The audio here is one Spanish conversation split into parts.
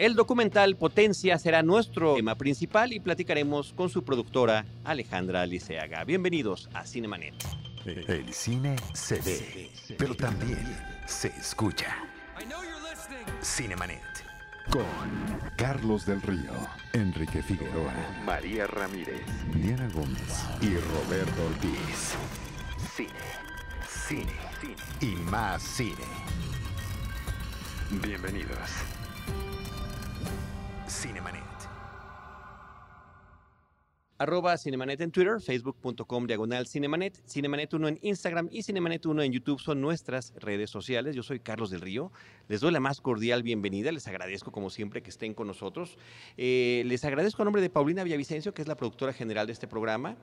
El documental Potencia será nuestro tema principal y platicaremos con su productora Alejandra Liceaga. Bienvenidos a Cinemanet. El cine se ve, pero también se escucha. Cinemanet. Con Carlos del Río, Enrique Figueroa, María Ramírez, Diana Gómez y Roberto Ortiz. Cine, cine, cine y más cine. Bienvenidos. Cinemanet. Arroba Cinemanet en Twitter, facebook.com diagonal Cinemanet, Cinemanet 1 en Instagram y Cinemanet 1 en YouTube son nuestras redes sociales. Yo soy Carlos del Río. Les doy la más cordial bienvenida. Les agradezco como siempre que estén con nosotros. Eh, les agradezco a nombre de Paulina Villavicencio, que es la productora general de este programa.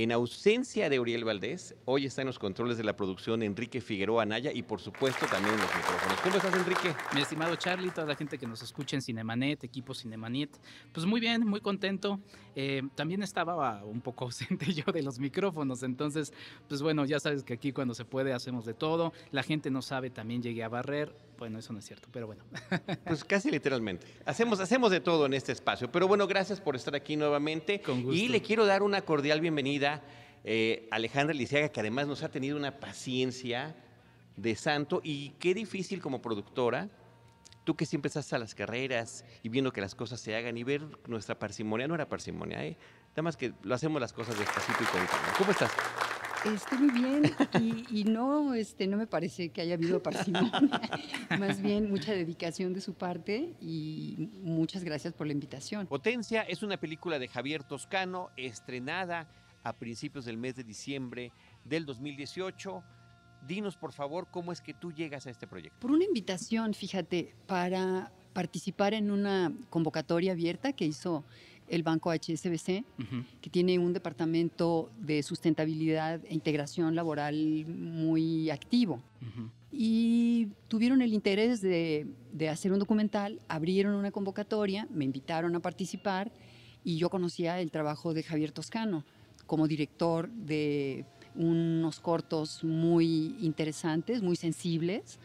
En ausencia de Uriel Valdés, hoy está en los controles de la producción Enrique Figueroa Anaya y por supuesto también en los micrófonos. ¿Cómo estás, Enrique? Mi estimado Charlie, toda la gente que nos escucha en Cinemanet, equipo Cinemanet, pues muy bien, muy contento. Eh, también estaba un poco ausente yo de los micrófonos, entonces, pues bueno, ya sabes que aquí cuando se puede hacemos de todo. La gente no sabe, también llegué a barrer. Bueno, eso no es cierto, pero bueno. Pues casi literalmente. Hacemos, hacemos de todo en este espacio. Pero bueno, gracias por estar aquí nuevamente. Con gusto. Y le quiero dar una cordial bienvenida eh, Alejandra Lisiaga, que además nos ha tenido una paciencia de santo. Y qué difícil como productora, tú que siempre estás a las carreras y viendo que las cosas se hagan y ver nuestra parsimonia, no era parsimonia, ¿eh? Nada más que lo hacemos las cosas despacito y con calma. ¿Cómo estás? Estoy muy bien y, y no, este, no me parece que haya habido parsimonia, más bien mucha dedicación de su parte y muchas gracias por la invitación. Potencia es una película de Javier Toscano, estrenada a principios del mes de diciembre del 2018. Dinos, por favor, cómo es que tú llegas a este proyecto. Por una invitación, fíjate, para participar en una convocatoria abierta que hizo el Banco HSBC, Ujú. que tiene un departamento de sustentabilidad e integración laboral muy activo. Ujú. Y tuvieron el interés de, de hacer un documental, abrieron una convocatoria, me invitaron a participar y yo conocía el trabajo de Javier Toscano como director de unos cortos muy interesantes, muy sensibles,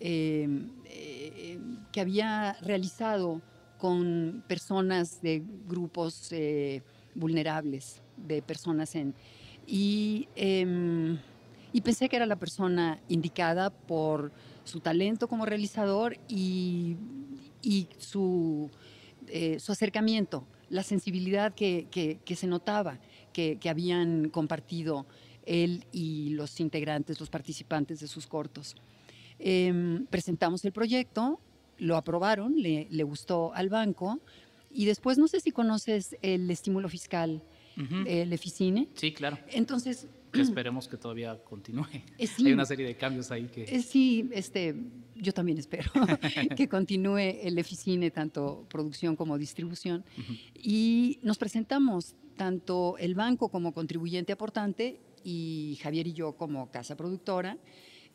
eh, eh, que había realizado con personas de grupos eh, vulnerables, de personas en... Y, em, y pensé que era la persona indicada por su talento como realizador y, y su, su acercamiento, la sensibilidad que se notaba que, que habían compartido él y los integrantes, los participantes de sus cortos. Em, presentamos el proyecto, lo aprobaron, le, le gustó al banco y después no sé si conoces el estímulo fiscal, Ujú. el EFICINE. Sí, claro. Entonces, Que esperemos que todavía continúe. eh, sí, Hay una serie de cambios ahí que... eh, sí, este, yo también espero que continúe el EFICINE, tanto producción como distribución. Ujú. Y nos presentamos tanto el banco como contribuyente aportante y Javier y yo como casa productora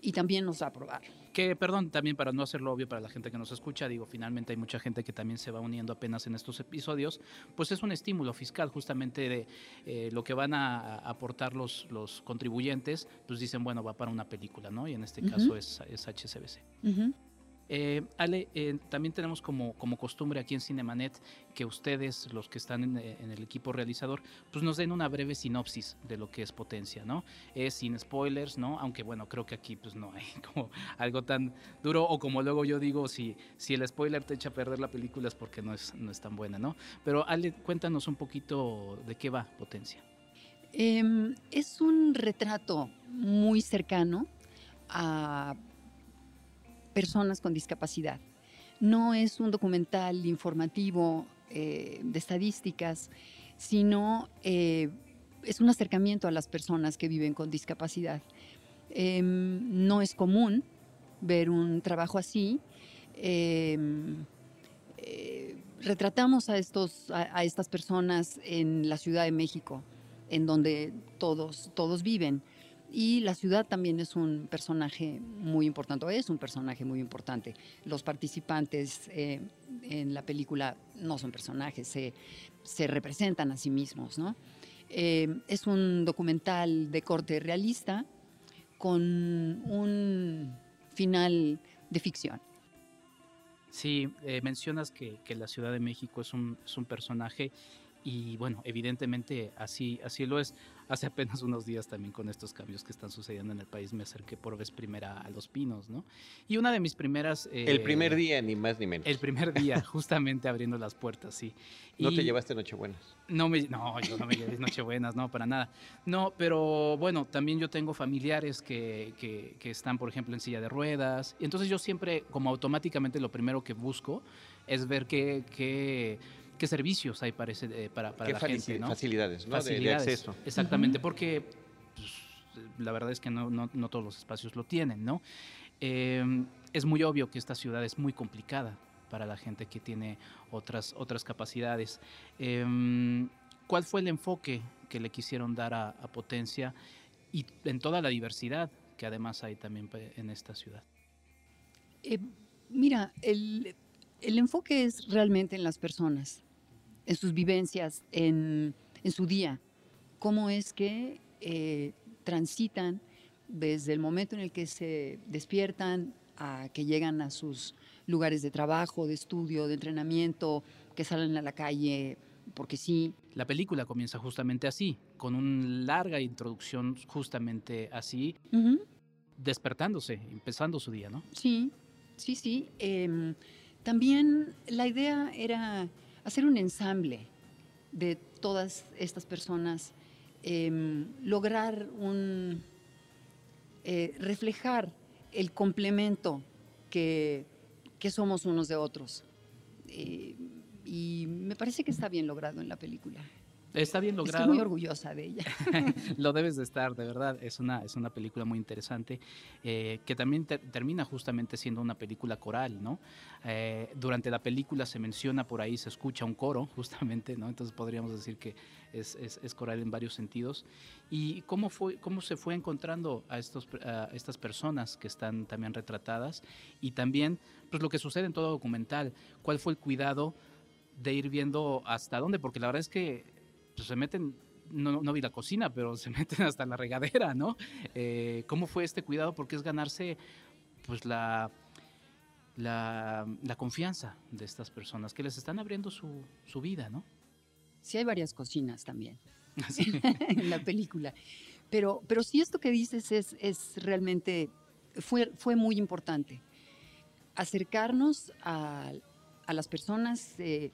y también nos aprobaron. Que, perdón, también para no hacerlo obvio para la gente que nos escucha, digo, finalmente hay mucha gente que también se va uniendo apenas en estos episodios, pues es un estímulo fiscal justamente de eh, lo que van a, a aportar los, los contribuyentes, pues dicen, bueno, va para una película, ¿no? Y en este caso es, es HCBC. Ujú. Eh, Ale, eh, también tenemos como, como costumbre aquí en Cinemanet que ustedes, los que están en, eh, en el equipo realizador, pues nos den una breve sinopsis de lo que es Potencia, ¿no? Es sin spoilers, ¿no? Aunque bueno, creo que aquí pues no hay como algo tan duro o como luego yo digo, si, si el spoiler te echa a perder la película es porque no es, no es tan buena, ¿no? Pero Ale, cuéntanos un poquito de qué va Potencia. Em, es un retrato muy cercano a personas con discapacidad. No es un documental informativo eh, de estadísticas, sino eh, es un acercamiento a las personas que viven con discapacidad. Em, no es común ver un trabajo así. Em, eh, retratamos a, estos, a, estas personas en la Ciudad de México, en donde todos, todos viven. Y la ciudad también es un personaje muy importante, o es un personaje muy importante. Los participantes eh, en la película no son personajes, se, se representan a sí mismos. ¿no? Eh, es un documental de corte realista con un final de ficción. Sí, eh, mencionas que, que, la Ciudad de México es un, es un personaje y bueno, evidentemente así, así lo es. Hace apenas unos días también con estos cambios que están sucediendo en el país me acerqué por vez primera a Los Pinos, ¿no? Y una de mis primeras... el primer eh, día, ni más ni menos. El primer día, justamente abriendo las puertas, sí. ¿No te llevaste Nochebuenas? No, me, no, yo no me llevé Nochebuenas, no, para nada. No, pero bueno, también yo tengo familiares que, que, que están, por ejemplo, en silla de ruedas. Y entonces yo siempre, como automáticamente, lo primero que busco es ver qué... qué qué servicios hay para, eh, para, para la gente, ¿no? Facilidades, ¿no? Facilidades, de, acceso. Exactamente, porque pues, la verdad es que no, no, no, todos los espacios lo tienen, ¿no? Eh, es muy obvio que esta ciudad es muy complicada para la gente que tiene otras, otras capacidades. Eh, ¿Cuál fue el enfoque que le quisieron dar a, a Potencia y en toda la diversidad que además hay también en esta ciudad? mira, el, el enfoque es realmente en las personas en sus vivencias, en, su día, cómo es que eh, transitan desde el momento en el que se despiertan a que llegan a sus lugares de trabajo, de estudio, de entrenamiento, que salen a la calle, porque sí. La película comienza justamente así, con una larga introducción justamente así, despertándose, empezando su día, ¿no? Sí, sí, sí. Em, también la idea era hacer un ensamble de todas estas personas, em, lograr un, eh, reflejar el complemento que, que, somos unos de otros. Eh, y me parece que está bien logrado en la película. Está bien logrado. Estoy muy orgullosa de ella. Lo debes de estar, de verdad. Es una, es una película muy interesante eh, que también termina justamente siendo una película coral, ¿no? Eh, durante la película se menciona por ahí, se escucha un coro, justamente, ¿no? Entonces podríamos decir que es, es, es coral en varios sentidos. ¿Y cómo, fue, cómo se fue encontrando a, estos, a estas personas que están también retratadas? Y también, pues lo que sucede en todo documental, ¿cuál fue el cuidado? de ir viendo hasta dónde, porque la verdad es que pues, se meten, no, no vi la cocina, pero se meten hasta la regadera, ¿no? Eh, ¿Cómo fue este cuidado? Porque es ganarse, pues, la, la, confianza de estas personas que les están abriendo su, su vida, ¿no? Sí, hay varias cocinas también en la película. Pero, pero sí, esto que dices es, es realmente, fue, fue muy importante. Acercarnos a, a las personas eh,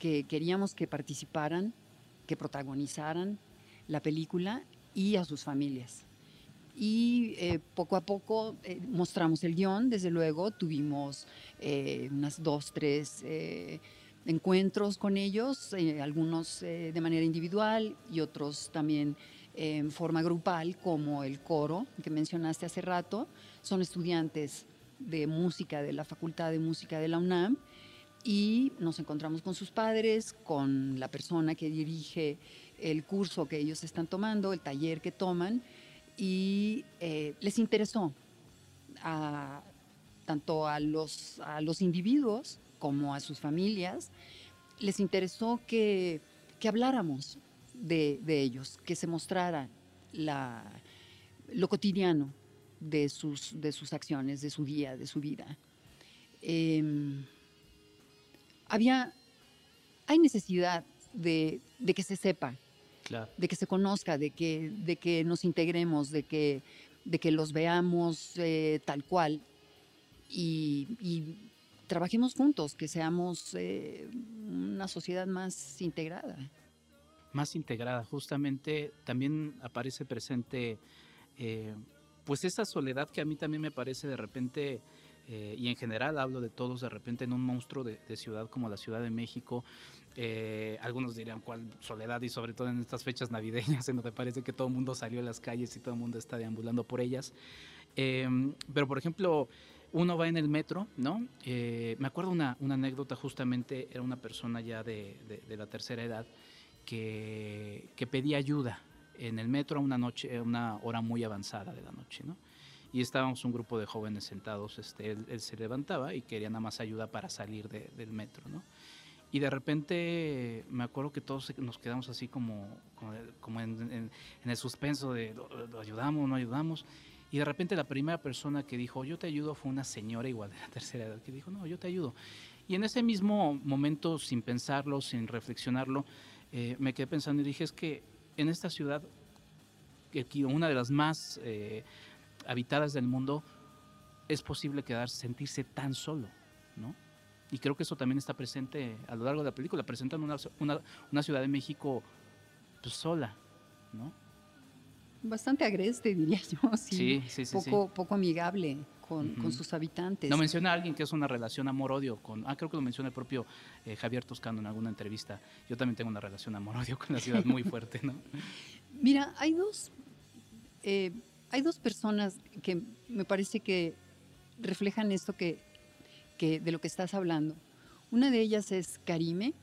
que queríamos que participaran que protagonizaran la película y a sus familias. Y eh, poco a poco eh, mostramos el guion, desde luego, tuvimos eh, unas dos, tres encuentros con ellos, algunos de manera individual y otros también en forma grupal, como el coro que mencionaste hace rato. Son estudiantes de música de la Facultad de Música de la UNAM y nos encontramos con sus padres, con la persona que dirige el curso que ellos están tomando, el taller que toman, y eh, les interesó tanto a los, a los individuos como a sus familias, les interesó que, que habláramos de, de, ellos, que se mostrara la, lo cotidiano de sus, de sus acciones, de su día, de su vida. Em, había, hay necesidad de, que se sepa, de que se conozca, de que, de que nos integremos, de que, de que los veamos eh, tal cual y, trabajemos juntos, que seamos eh, una sociedad más integrada. Más integrada, justamente también aparece presente eh, pues esa soledad que a mí también me parece de repente eh, y en general hablo de todos de repente en un monstruo de, ciudad como la Ciudad de México. Eh, algunos dirían cuál soledad y sobre todo en estas fechas navideñas en donde parece que todo el mundo salió a las calles y todo el mundo está deambulando por ellas. Em, pero por ejemplo, uno va en el metro, ¿no? Eh, me acuerdo una, una, anécdota justamente, era una persona ya de, de, la tercera edad que, que pedía ayuda en el metro a una noche, una hora muy avanzada de la noche, ¿no? Y estábamos un grupo de jóvenes sentados, este, él, se levantaba y quería nada más ayuda para salir del metro, ¿no? Y de repente me acuerdo que todos nos quedamos así como, como, en, el suspenso de ¿lo, ayudamos, no ayudamos? Y de repente la primera persona que dijo, yo te ayudo, fue una señora igual de la tercera edad, que dijo, no, yo te ayudo. Y en ese mismo momento, sin pensarlo, sin reflexionarlo, eh, me quedé pensando y dije, es que en esta ciudad, una de las más eh, habitadas del mundo, es posible quedar, sentirse tan solo, ¿no? Y creo que eso también está presente a lo largo de la película. Presentan una, una, Ciudad de México pues, sola, ¿no? Bastante agreste, diría yo. Sí, sí, sí. Poco, poco amigable con, con, sus habitantes. No menciona a alguien que es una relación amor-odio con. Ah, creo que lo menciona el propio eh, Javier Toscano en alguna entrevista. Yo también tengo una relación amor-odio con la ciudad muy fuerte, ¿no? Mira, hay dos. Eh, hay dos personas que me parece que reflejan esto que de lo que estás hablando. Una de ellas es Karime,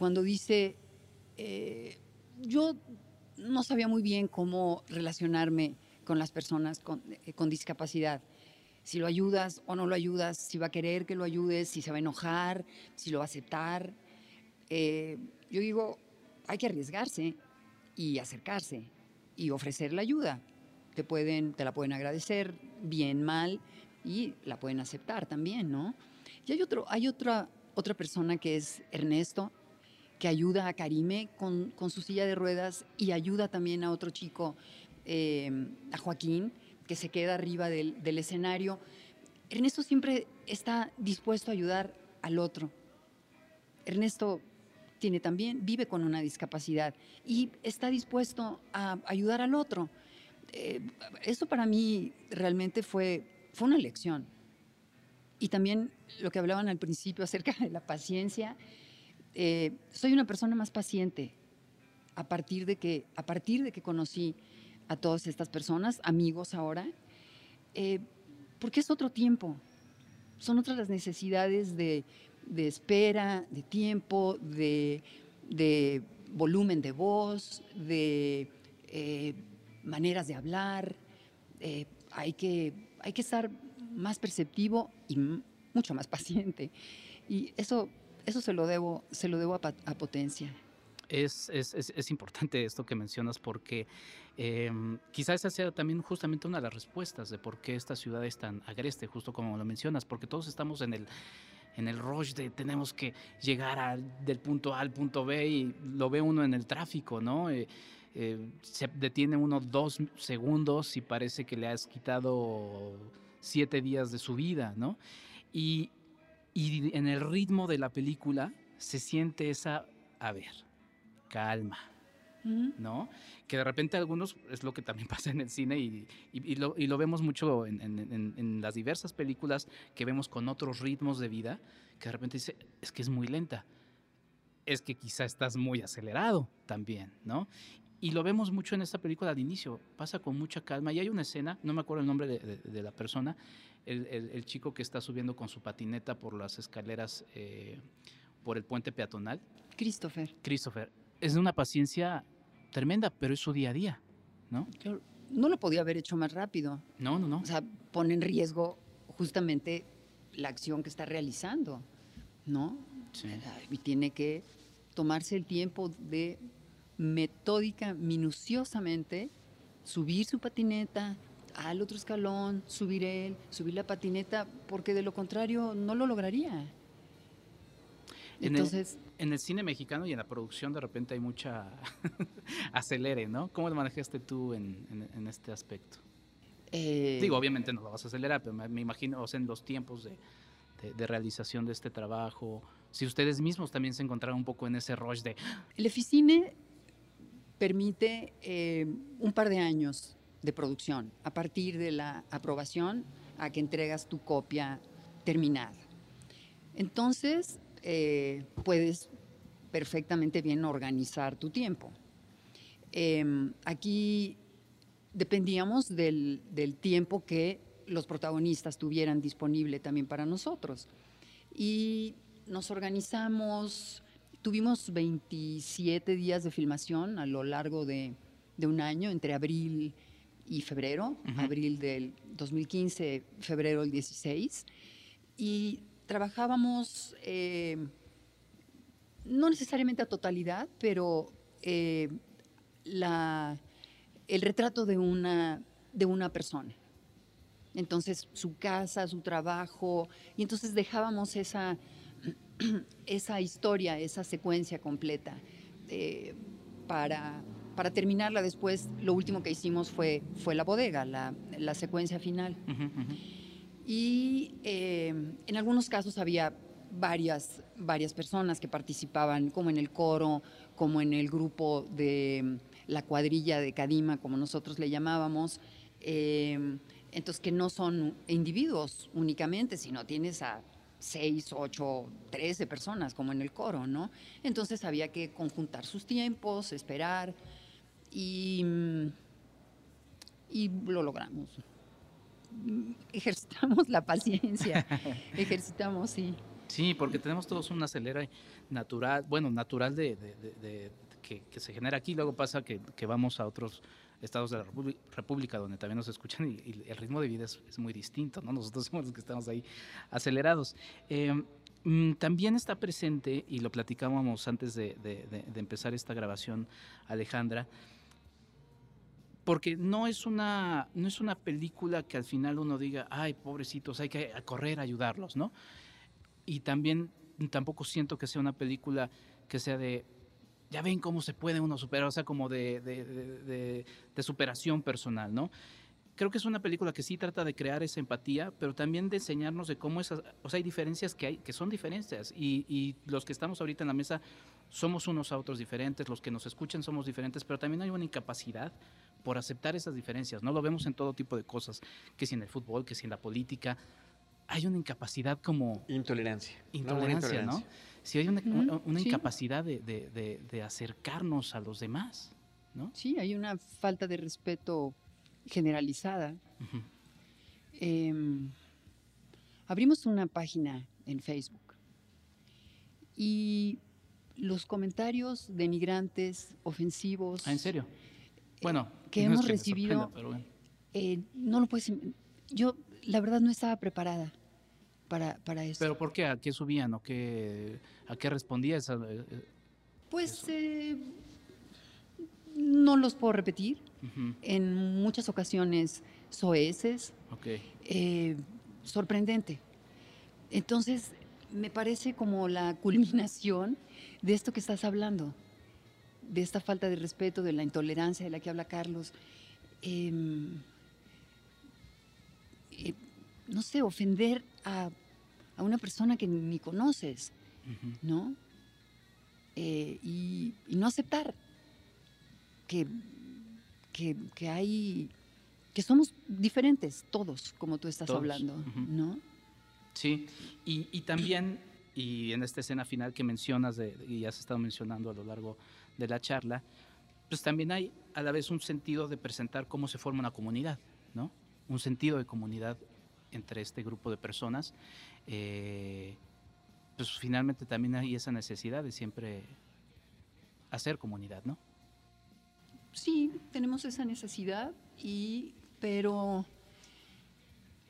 cuando dice, eh, yo no sabía muy bien cómo relacionarme con las personas con, eh, discapacidad. Si lo ayudas o no lo ayudas, si va a querer que lo ayudes, si se va a enojar, si lo va a aceptar. Eh, yo digo, hay que arriesgarse y acercarse y ofrecer la ayuda. Te, pueden, te la pueden agradecer, bien, mal, y la pueden aceptar también, ¿no? Y hay, otro, hay otra, otra persona que es Ernesto, que ayuda a Karime con, con su silla de ruedas y ayuda también a otro chico, eh, a Joaquín, que se queda arriba del, del escenario. Ernesto siempre está dispuesto a ayudar al otro. Ernesto tiene también, vive con una discapacidad y está dispuesto a ayudar al otro. Eh, eso para mí realmente fue fue una lección. Y también lo que hablaban al principio acerca de la paciencia, eh, soy una persona más paciente a partir de que, a partir de que conocí a todas estas personas, amigos ahora, eh, porque es otro tiempo, son otras las necesidades de, espera, de tiempo, de, volumen de voz, de eh, maneras de hablar, hay que hay que estar más perceptivo y mucho más paciente. Y eso, eso se lo debo, se lo debo a, potencia. Es, es, es, importante esto que mencionas porque eh, quizás esa sea también justamente una de las respuestas de por qué esta ciudad es tan agreste, justo como lo mencionas, porque todos estamos en el, en el rush de tenemos que llegar del punto A al punto B y lo ve uno en el tráfico, ¿no? Eh, eh, se detiene uno dos segundos y parece que le has quitado siete días de su vida, ¿no? Y, y en el ritmo de la película se siente esa, a ver, calma, ¿no? Que de repente algunos, es lo que también pasa en el cine y, y, lo, y lo, vemos mucho en, en, en, las diversas películas que vemos con otros ritmos de vida, que de repente dice, es que es muy lenta, es que quizá estás muy acelerado también, ¿no? Y lo vemos mucho en esta película al inicio, pasa con mucha calma. Y hay una escena, no me acuerdo el nombre de, la persona, el, chico que está subiendo con su patineta por las escaleras, eh, por el puente peatonal. Christopher. Christopher. Es de una paciencia tremenda, pero es su día a día, ¿no? No lo podía haber hecho más rápido. No, no, no. O sea, pone en riesgo justamente la acción que está realizando, ¿no? Sí. Y tiene que tomarse el tiempo de metódica, minuciosamente, subir su patineta al otro escalón, subir él, subir la patineta, porque de lo contrario no lo lograría. Entonces, en el, cine mexicano y en la producción de repente hay mucha acelere, ¿no? ¿Cómo lo manejaste tú en, este aspecto? Eh, Digo, obviamente no lo vas a acelerar, pero me, imagino, o sea, en los tiempos de, de, realización de este trabajo, si ustedes mismos también se encontraron un poco en ese rush de... El Eficine permite eh, un par de años de producción a partir de la aprobación a que entregas tu copia terminada. Entonces, eh, puedes perfectamente bien organizar tu tiempo. Em, aquí dependíamos del, del, tiempo que los protagonistas tuvieran disponible también para nosotros. Y nos organizamos Tuvimos 27 días de filmación a lo largo de, un año, entre abril y febrero, abril del 2015, febrero del 16, y trabajábamos eh, no necesariamente a totalidad, pero eh, la, el retrato de una, de una persona. Entonces, su casa, su trabajo, y entonces dejábamos esa, esa historia, esa secuencia completa. Eh, para, para terminarla después, lo último que hicimos fue, fue la bodega, la, la secuencia final. Y eh, en algunos casos había varias, varias personas que participaban, como en el coro, como en el grupo de la cuadrilla de Cadima, como nosotros le llamábamos. Eh, entonces, que no son individuos únicamente, sino tienes a seis, ocho, trece personas, como en el coro, ¿no? Entonces había que conjuntar sus tiempos, esperar y, y lo logramos. Ejercitamos la paciencia, ejercitamos, sí. Sí, porque tenemos todos una acelera natural, bueno, natural de, que, se genera aquí, luego pasa que, que vamos a otros estados de la República donde también nos escuchan y, el ritmo de vida es, muy distinto, ¿no? Nosotros somos los que estamos ahí acelerados. Em, mm, también está presente, y lo platicábamos antes de, empezar esta grabación, Alejandra, porque no es, una, no es una película que al final uno diga, ay, pobrecitos, hay que correr a ayudarlos, ¿no? Y también tampoco siento que sea una película que sea de ya ven cómo se puede uno superar, o sea, como de, superación personal, ¿no? Creo que es una película que sí trata de crear esa empatía, pero también de enseñarnos de cómo esas, o sea, hay diferencias que hay, que son diferencias, y, y los que estamos ahorita en la mesa somos unos a otros diferentes, los que nos escuchan somos diferentes, pero también hay una incapacidad por aceptar esas diferencias, ¿no? Lo vemos en todo tipo de cosas, que si en el fútbol, que si en la política, hay una incapacidad como... Intolerancia. Intolerancia, ¿no? Si hay una, incapacidad de, acercarnos a los demás, ¿no? Sí, hay una falta de respeto generalizada. Em, abrimos una página en Facebook y los comentarios de migrantes ofensivos. Ah, ¿En serio? Bueno, que hemos recibido. Eh, no lo puedes. Yo, la verdad, no estaba preparada para, para eso. ¿Pero por qué? ¿A qué subían o qué, a qué respondía esa? Eh, eh, pues eh, no los puedo repetir. En muchas ocasiones soeces. Okay. sorprendente. Entonces, me parece como la culminación de esto que estás hablando, de esta falta de respeto, de la intolerancia de la que habla Carlos. Em, no sé, ofender a, una persona que ni conoces, ¿no? Eh, y, no aceptar que, que, hay, que somos diferentes todos, como tú estás hablando, ¿no? Sí, y, también, y en esta escena final que mencionas, de, y has estado mencionando a lo largo de la charla, pues también hay a la vez un sentido de presentar cómo se forma una comunidad, ¿no? Un sentido de comunidad entre este grupo de personas, eh, pues finalmente también hay esa necesidad de siempre hacer comunidad, ¿no? Sí, tenemos esa necesidad, y, pero,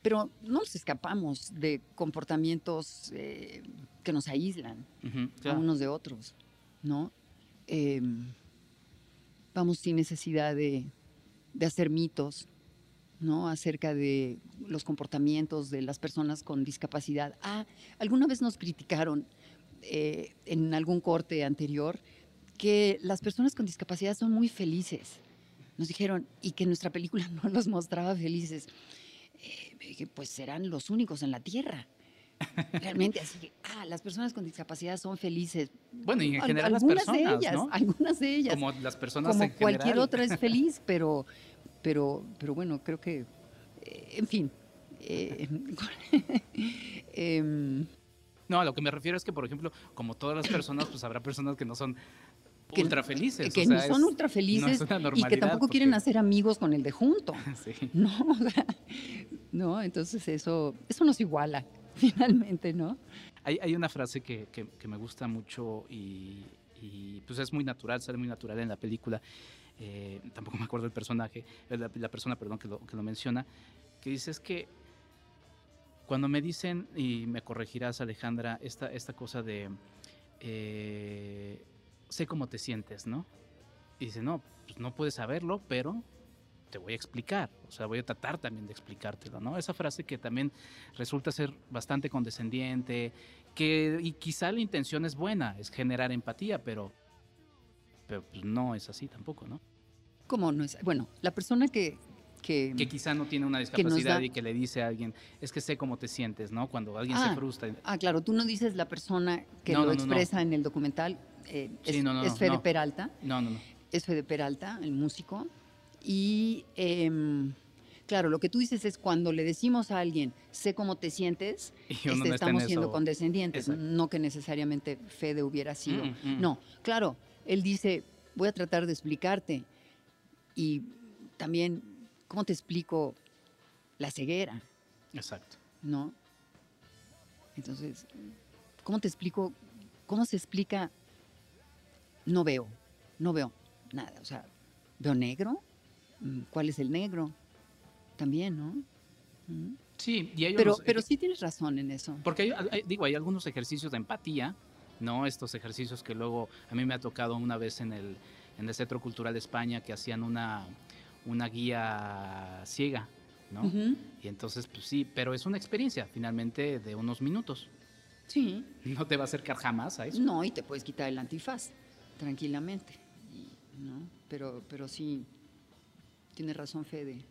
pero no nos escapamos de comportamientos eh, que nos aíslan a unos de otros, ¿no? Em, vamos sin necesidad de, de hacer mitos, ¿no? acerca de los comportamientos de las personas con discapacidad. Ah, alguna vez nos criticaron eh, en algún corte anterior que las personas con discapacidad son muy felices. Nos dijeron, y que nuestra película no los mostraba felices. Eh, pues serán los únicos en la Tierra. Realmente, así que, ah, las personas con discapacidad son felices. Bueno, y en general las personas, de ellas, Algunas de ellas. Como las personas Como cualquier otra es feliz, pero, pero, pero bueno, creo que, eh, en fin. Eh, em, no, a lo que me refiero es que, por ejemplo, como todas las personas, pues habrá personas que no son ultra felices. Que no son ultra felices y que tampoco quieren hacer amigos con el de junto. No, no, entonces eso, eso nos iguala, finalmente, ¿no? Hay, hay una frase que, que, me gusta mucho y, y, pues es muy natural, sale muy natural en la película, eh, tampoco me acuerdo el personaje, eh, la, persona, perdón, que lo, que lo menciona, que dice es que cuando me dicen, y me corregirás Alejandra, esta, esta cosa de, eh, sé cómo te sientes, ¿no? Y dice, no, pues no puedes saberlo, pero te voy a explicar, o sea, voy a tratar también de explicártelo, ¿no? Esa frase que también resulta ser bastante condescendiente, que y quizá la intención es buena, es generar empatía, pero, pero pues no es así tampoco, ¿no? ¿Cómo no es? Bueno, la persona que... Que, que quizá no tiene una discapacidad y que le dice a alguien, es que sé cómo te sientes, ¿no? Cuando alguien se Ah, frustra. Ah, claro, tú no dices la persona que No, lo no, no, no. expresa en el documental, eh, Sí, es, Fede. Peralta, No, no, no. es Fede Peralta, el músico, y em, claro, lo que tú dices es cuando le decimos a alguien, sé cómo te sientes, este, estamos siendo eso. condescendientes, Exacto. no que necesariamente Fede hubiera sido. Mm, mm. No, claro, él dice, voy a tratar de explicarte. Y también, ¿cómo te explico la ceguera? Exacto. ¿No? Entonces, ¿cómo te explico? ¿Cómo se explica? No veo, no veo nada. O sea, ¿veo negro? Mm, ¿Cuál es el negro? También, ¿no? Mm. Sí, y hay Pero, unos- pero sí tienes razón en eso. Porque hay, hay- digo, hay algunos ejercicios de empatía, ¿no? Estos ejercicios que luego a mí me ha tocado una vez en el, en el Centro Cultural de España que hacían una, una guía ciega, ¿no? Ujú. Y entonces, pues sí, pero es una experiencia finalmente de unos minutos. Sí. No te va a acercar jamás a eso. No, y te puedes quitar el antifaz tranquilamente. y- ¿no? Pero, pero sí, tiene razón Fede.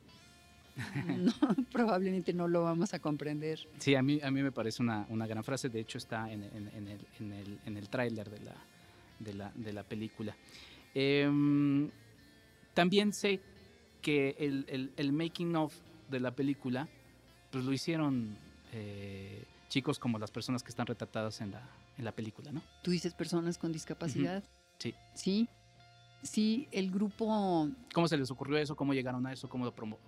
No, probablemente no lo vamos a comprender. Sí, a mí, a mí me parece una, una gran frase. De hecho, está en, en- en el, en el, en el tráiler de la, de, la, de la película. Em, también sé que el, el- el making of de la película, pues lo hicieron eh, chicos como las personas que están retratadas en la, en la película, ¿no? Tú dices personas con discapacidad. Sí. Sí. Sí, el grupo ¿Cómo se les ocurrió eso? ¿Cómo llegaron a eso? ¿Cómo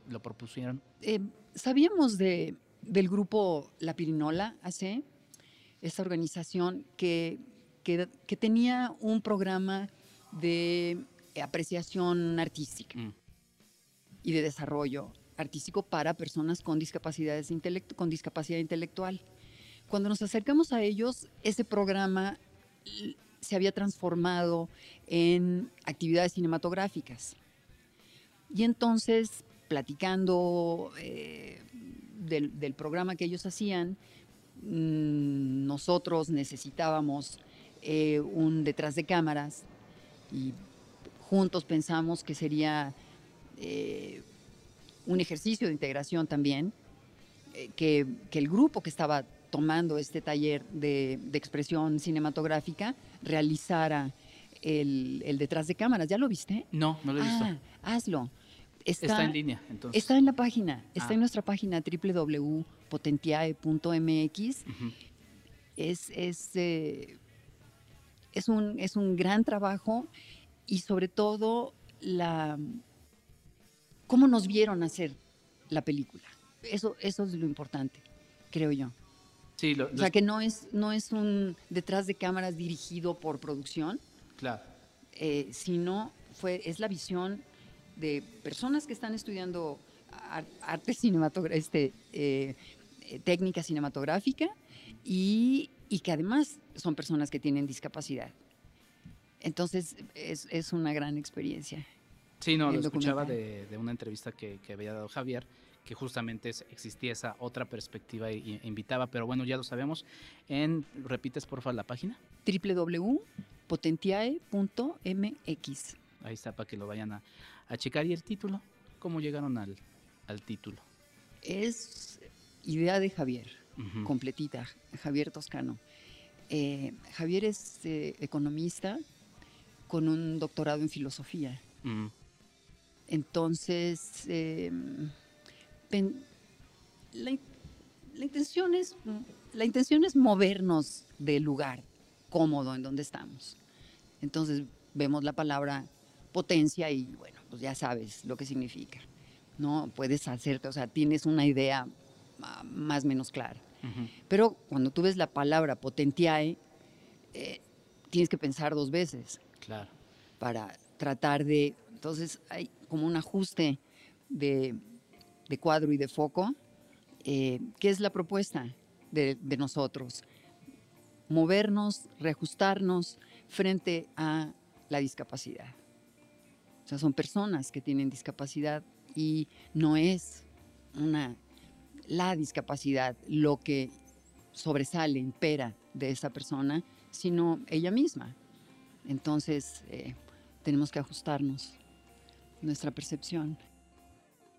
lo, propusieron? Eh, sabíamos de, del grupo La Pirinola AC, esta organización que, que, que tenía un programa de apreciación artística Mm. y de desarrollo artístico para personas con, discapacidades con discapacidad intelectual. Cuando nos acercamos a ellos, ese programa se había transformado en actividades cinematográficas. Y entonces, platicando eh, del, del programa que ellos hacían, mm, nosotros necesitábamos eh, un detrás de cámaras y juntos pensamos que sería eh, un ejercicio de integración también, eh, que, que el grupo que estaba tomando este taller de, de expresión cinematográfica realizara el, el detrás de cámaras. ¿Ya lo viste? No, no lo he visto. Ah, hazlo. Está, está en línea, entonces. Está en la página, está Ah. en nuestra página www.potentiae.mx. Es, es, eh, es, un, es un gran trabajo y sobre todo la, cómo nos vieron hacer la película. Eso, eso es lo importante, creo yo. Sí, lo, O sea, los- que no es, no es un detrás de cámaras dirigido por producción, claro. eh, sino fue, es la visión de personas que están estudiando ar- arte cinematográfico, este, eh, eh, técnica cinematográfica y, y que además son personas que tienen discapacidad. Entonces es, es una gran experiencia. Sí, no, lo escuchaba de, de una entrevista que, que había dado Javier, que justamente existía esa otra perspectiva y invitaba, pero bueno, ya lo sabemos. En, ¿Repites, por favor, la página? www.potentiae.mx. Ahí está, para que lo vayan a, a checar. ¿Y el título? ¿Cómo llegaron al, al título? Es idea de Javier. Completita, Javier Toscano. Eh, Javier es eh, economista con un doctorado en filosofía. Entonces, eh, pen- la, in- la intención es, la intención es movernos del lugar cómodo en donde estamos. Entonces, vemos la palabra potencia y, bueno, pues ya sabes lo que significa. ¿no? Puedes hacerte, o sea, tienes una idea más o menos clara. Pero cuando tú ves la palabra potentiae, eh, tienes que pensar dos veces Claro. para tratar de... Entonces hay como un ajuste de, de cuadro y de foco. Eh, ¿Qué es la propuesta de, de nosotros? Movernos, reajustarnos frente a la discapacidad. O sea, son personas que tienen discapacidad y no es una la discapacidad lo que sobresale, impera de esa persona, sino ella misma. Entonces, eh, tenemos que ajustarnos nuestra percepción.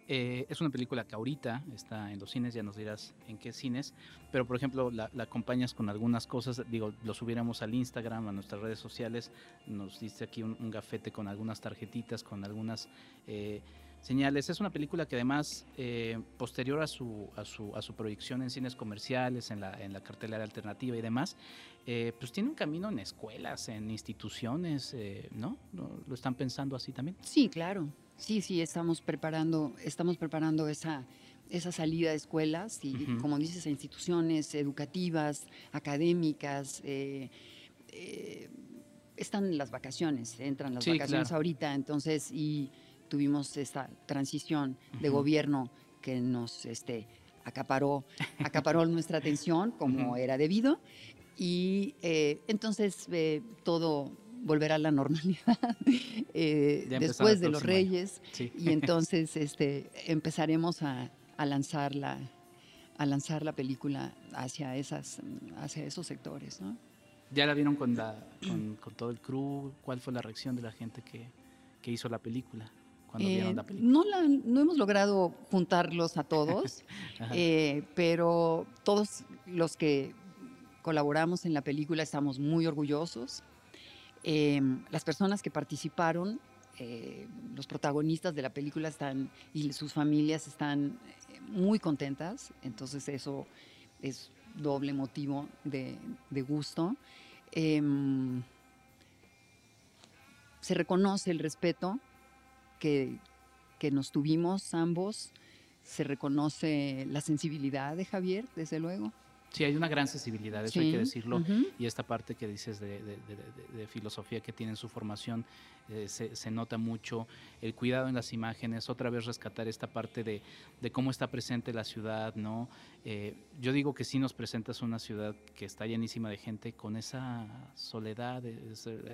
Eh, es una película que ahorita está en los cines, ya nos dirás en qué cines, pero por ejemplo la, acompañas con algunas cosas, digo, lo subiéramos al Instagram, a nuestras redes sociales, nos diste aquí un, gafete con algunas tarjetitas, con algunas eh, señales. Es una película que además, eh, posterior a su, a, su, a su proyección en cines comerciales, en la, en la cartelera alternativa y demás, eh, pues tiene un camino en escuelas, en instituciones, eh, ¿no? ¿Lo están pensando así también? Sí, claro. Sí, sí, estamos preparando, estamos preparando esa, esa salida de escuelas y, como dices, a instituciones educativas, académicas. están las vacaciones, entran las vacaciones ahorita, entonces, y tuvimos esta transición de gobierno que nos este, acaparó, acaparó nuestra atención como era debido. Y eh, entonces eh, todo volverá a la normalidad eh, después de los Reyes. Y entonces este, empezaremos a, lanzar la, a lanzar la película hacia, esas, hacia esos sectores. ¿Ya la vieron con, con, todo el crew? ¿Cuál fue la reacción de la gente que, que hizo la película? Eh, no, no, hemos logrado juntarlos a todos, eh, pero todos los que colaboramos en la película estamos muy orgullosos. Em, las personas que participaron, eh, los protagonistas de la película están y sus familias están muy contentas, entonces eso es doble motivo de, de gusto. Em, se reconoce el respeto que, nos tuvimos ambos. Se reconoce la sensibilidad de Javier, desde luego. Sí, hay una gran sensibilidad, eso hay que decirlo. Y esta parte que dices de, filosofía que tiene en su formación, eh, se, nota mucho. El cuidado en las imágenes, otra vez rescatar esta parte de, cómo está presente la ciudad, ¿no? Eh, yo digo que sí nos presentas una ciudad que está llenísima de gente con esa soledad,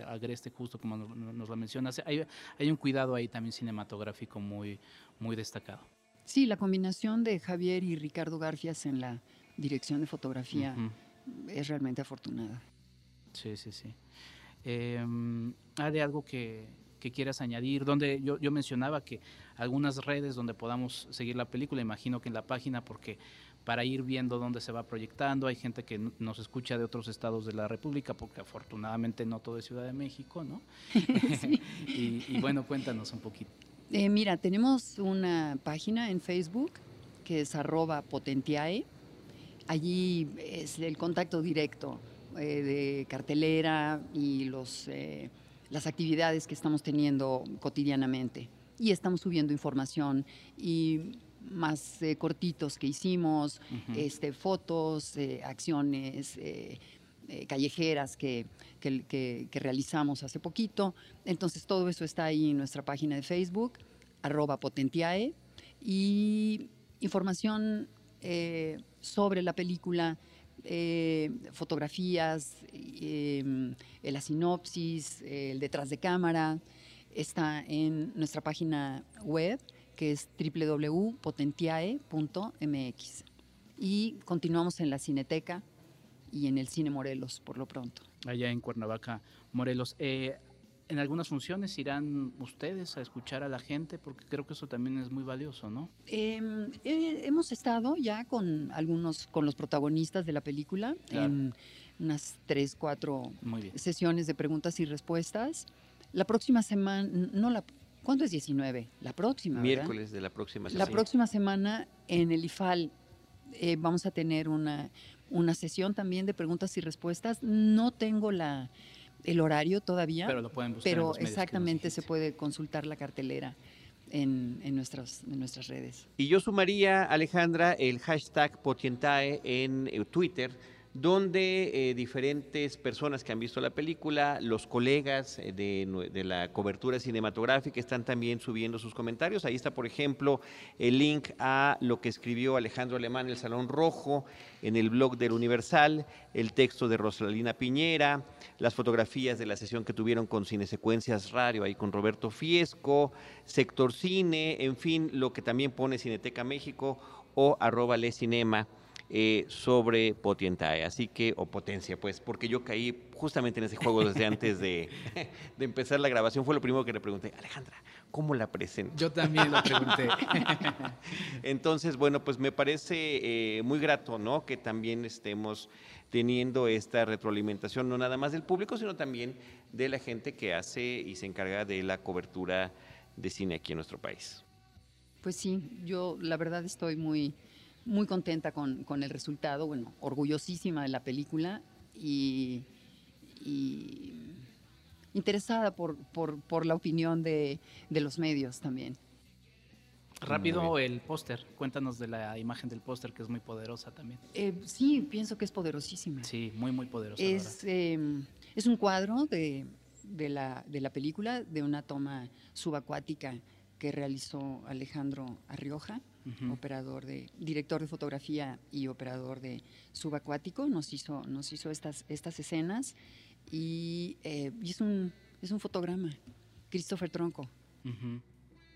agreste justo como nos, lo mencionas. Hay, hay un cuidado ahí también cinematográfico muy, muy destacado. Sí, la combinación de Javier y Ricardo Garfias en la dirección de fotografía es realmente afortunada. Sí, sí, sí. Em, ¿Hay algo que, quieras añadir? Donde yo, yo, mencionaba que algunas redes donde podamos seguir la película, imagino que en la página, porque para ir viendo dónde se va proyectando, hay gente que nos escucha de otros estados de la República, porque afortunadamente no todo es Ciudad de México, ¿no? y, bueno, cuéntanos un poquito. Eh, mira, tenemos una página en Facebook que es arroba potentiae Allí es el contacto directo eh, de cartelera y los, eh, las actividades que estamos teniendo cotidianamente. Y estamos subiendo información y más eh, cortitos que hicimos, este, fotos, acciones callejeras que, que, realizamos hace poquito. Entonces todo eso está ahí en nuestra página de Facebook, arroba potentiae, y información sobre la película, eh, fotografías, eh, la sinopsis, el detrás de cámara, está en nuestra página web que es www.potentiae.mx. Y continuamos en la Cineteca y en el Cine Morelos por lo pronto. Allá en Cuernavaca, Morelos. Eh, en algunas funciones irán ustedes a escuchar a la gente, porque creo que eso también es muy valioso, ¿no? Em, hemos estado ya con algunos, con los protagonistas de la película, en unas tres, cuatro sesiones de preguntas y respuestas. La próxima semana, no la, ¿cuándo es 19? La próxima. Miércoles de la próxima semana. La próxima semana en el IFAL eh, vamos a tener una, una sesión también de preguntas y respuestas. No tengo la el horario todavía. Pero lo pueden buscar. Pero exactamente se puede consultar la cartelera en, nuestras, en nuestras redes. Y yo sumaría, Alejandra, el hashtag Potientae en eh, Twitter donde eh, diferentes personas que han visto la película, los colegas eh, de, la cobertura cinematográfica están también subiendo sus comentarios. Ahí está, por ejemplo, el link a lo que escribió Alejandro Alemán en el Salón Rojo, en el blog del Universal, el texto de Rosalina Piñera, las fotografías de la sesión que tuvieron con Cinesecuencias Radio, ahí con Roberto Fiesco, Sector Cine, en fin, lo que también pone Cineteca México o arroba Le Cinema eh, sobre Potientae, así que, o potencia, pues, porque yo caí justamente en ese juego desde antes de, empezar la grabación, fue lo primero que le pregunté, Alejandra, ¿cómo la presento? Yo también lo pregunté. Entonces, bueno, pues me parece eh, muy grato, ¿no? Que también estemos teniendo esta retroalimentación, no nada más del público, sino también de la gente que hace y se encarga de la cobertura de cine aquí en nuestro país. Pues sí, yo la verdad estoy muy muy contenta con, con, el resultado, bueno, orgullosísima de la película y, interesada por, por, por, la opinión de, de, los medios también. Rápido el póster, cuéntanos de la imagen del póster que es muy poderosa también. Eh, sí, pienso que es poderosísima. Sí, muy, muy poderosa. Es, em, es un cuadro de, de, la, de la película, de una toma subacuática que realizó Alejandro Arrioja operador de, director de fotografía y operador de subacuático, nos hizo, nos hizo estas, estas escenas y, eh, es, un, es un fotograma, Christopher Tronco.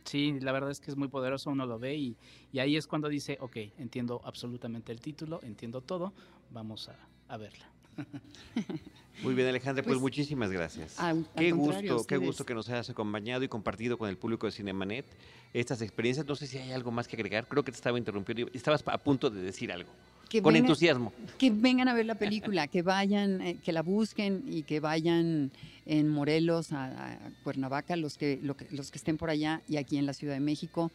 Sí, la verdad es que es muy poderoso, uno lo ve y, y, ahí es cuando dice, ok, entiendo absolutamente el título, entiendo todo, vamos a, a verla. Muy bien, Alejandra, pues, pues muchísimas gracias. qué gusto, qué gusto que nos hayas acompañado y compartido con el público de Cinemanet estas experiencias. No sé si hay algo más que agregar. Creo que te estaba interrumpiendo. Estabas a punto de decir algo. con entusiasmo. Que vengan a ver la película, que vayan, eh, que la busquen y que vayan en Morelos, a, Cuernavaca, los que, los que estén por allá y aquí en la Ciudad de México,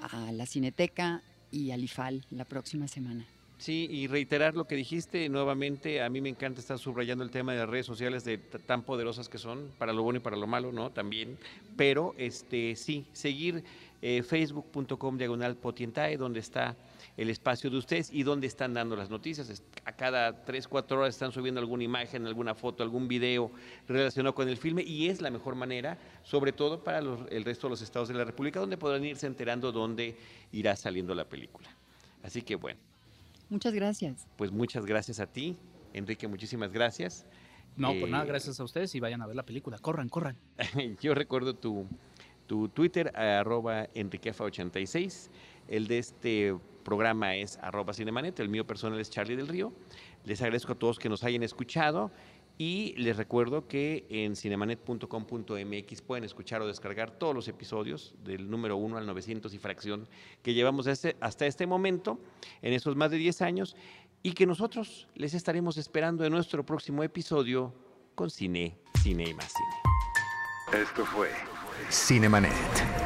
a la Cineteca y al IFAL la próxima semana. Sí, y reiterar lo que dijiste nuevamente, a mí me encanta estar subrayando el tema de las redes sociales de tan poderosas que son, para lo bueno y para lo malo, ¿no? También, pero este sí, seguir eh, facebook.com diagonal potientae, donde está el espacio de ustedes y donde están dando las noticias. A cada tres, cuatro horas están subiendo alguna imagen, alguna foto, algún video relacionado con el filme y es la mejor manera, sobre todo para el resto de los estados de la República, donde podrán irse enterando dónde irá saliendo la película. Así que bueno. Muchas gracias. Pues muchas gracias a ti, Enrique, muchísimas gracias. No, por nada, eh, gracias a ustedes y vayan a ver la película. Corran, corran. Yo recuerdo tu, tu Twitter, arroba enriquefa86. El de este programa es arroba cinemanet. El mío personal es Charlie del Río. Les agradezco a todos que nos hayan escuchado. Y les recuerdo que en cinemanet.com.mx pueden escuchar o descargar todos los episodios del número 1 al 900 y fracción que llevamos este, hasta este momento, en estos más de 10 años, y que nosotros les estaremos esperando en nuestro próximo episodio con Cine, Cine y más Cine. Esto fue Cinemanet.